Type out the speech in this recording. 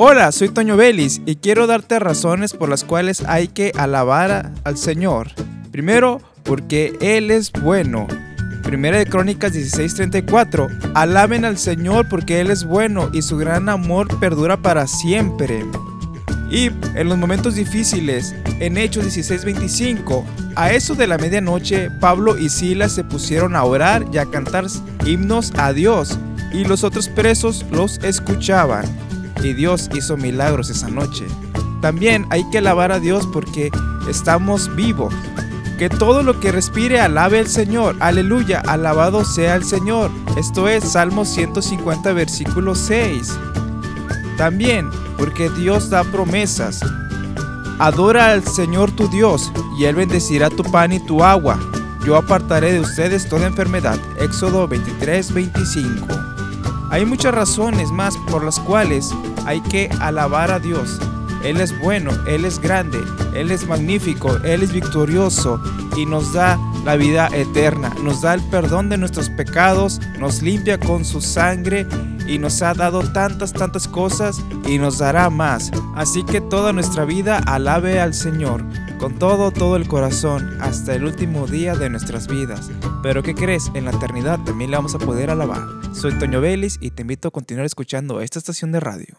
Hola, soy Toño Vélez y quiero darte razones por las cuales hay que alabar al Señor. Primero, porque Él es bueno. Primera de Crónicas 16:34. Alaben al Señor porque Él es bueno y su gran amor perdura para siempre. Y en los momentos difíciles, en Hechos 16:25, a eso de la medianoche, Pablo y Silas se pusieron a orar y a cantar himnos a Dios, y los otros presos los escuchaban. Y Dios hizo milagros esa noche. También hay que alabar a Dios porque estamos vivos. Que todo lo que respire alabe al Señor. Aleluya, alabado sea el Señor. Esto es Salmo 150, versículo 6. También porque Dios da promesas. Adora al Señor tu Dios, y Él bendecirá tu pan y tu agua. Yo apartaré de ustedes toda enfermedad. Éxodo 23, 25. Hay muchas razones más por las cuales hay que alabar a Dios. Él es bueno, Él es grande, Él es magnífico, Él es victorioso y nos da la vida eterna, nos da el perdón de nuestros pecados, nos limpia con su sangre y nos ha dado tantas, tantas cosas y nos dará más. Así que toda nuestra vida alabe al Señor, con todo, todo el corazón, hasta el último día de nuestras vidas. Pero ¿qué crees? En la eternidad también le vamos a poder alabar. Soy Toño Vélez y te invito a continuar escuchando esta estación de radio.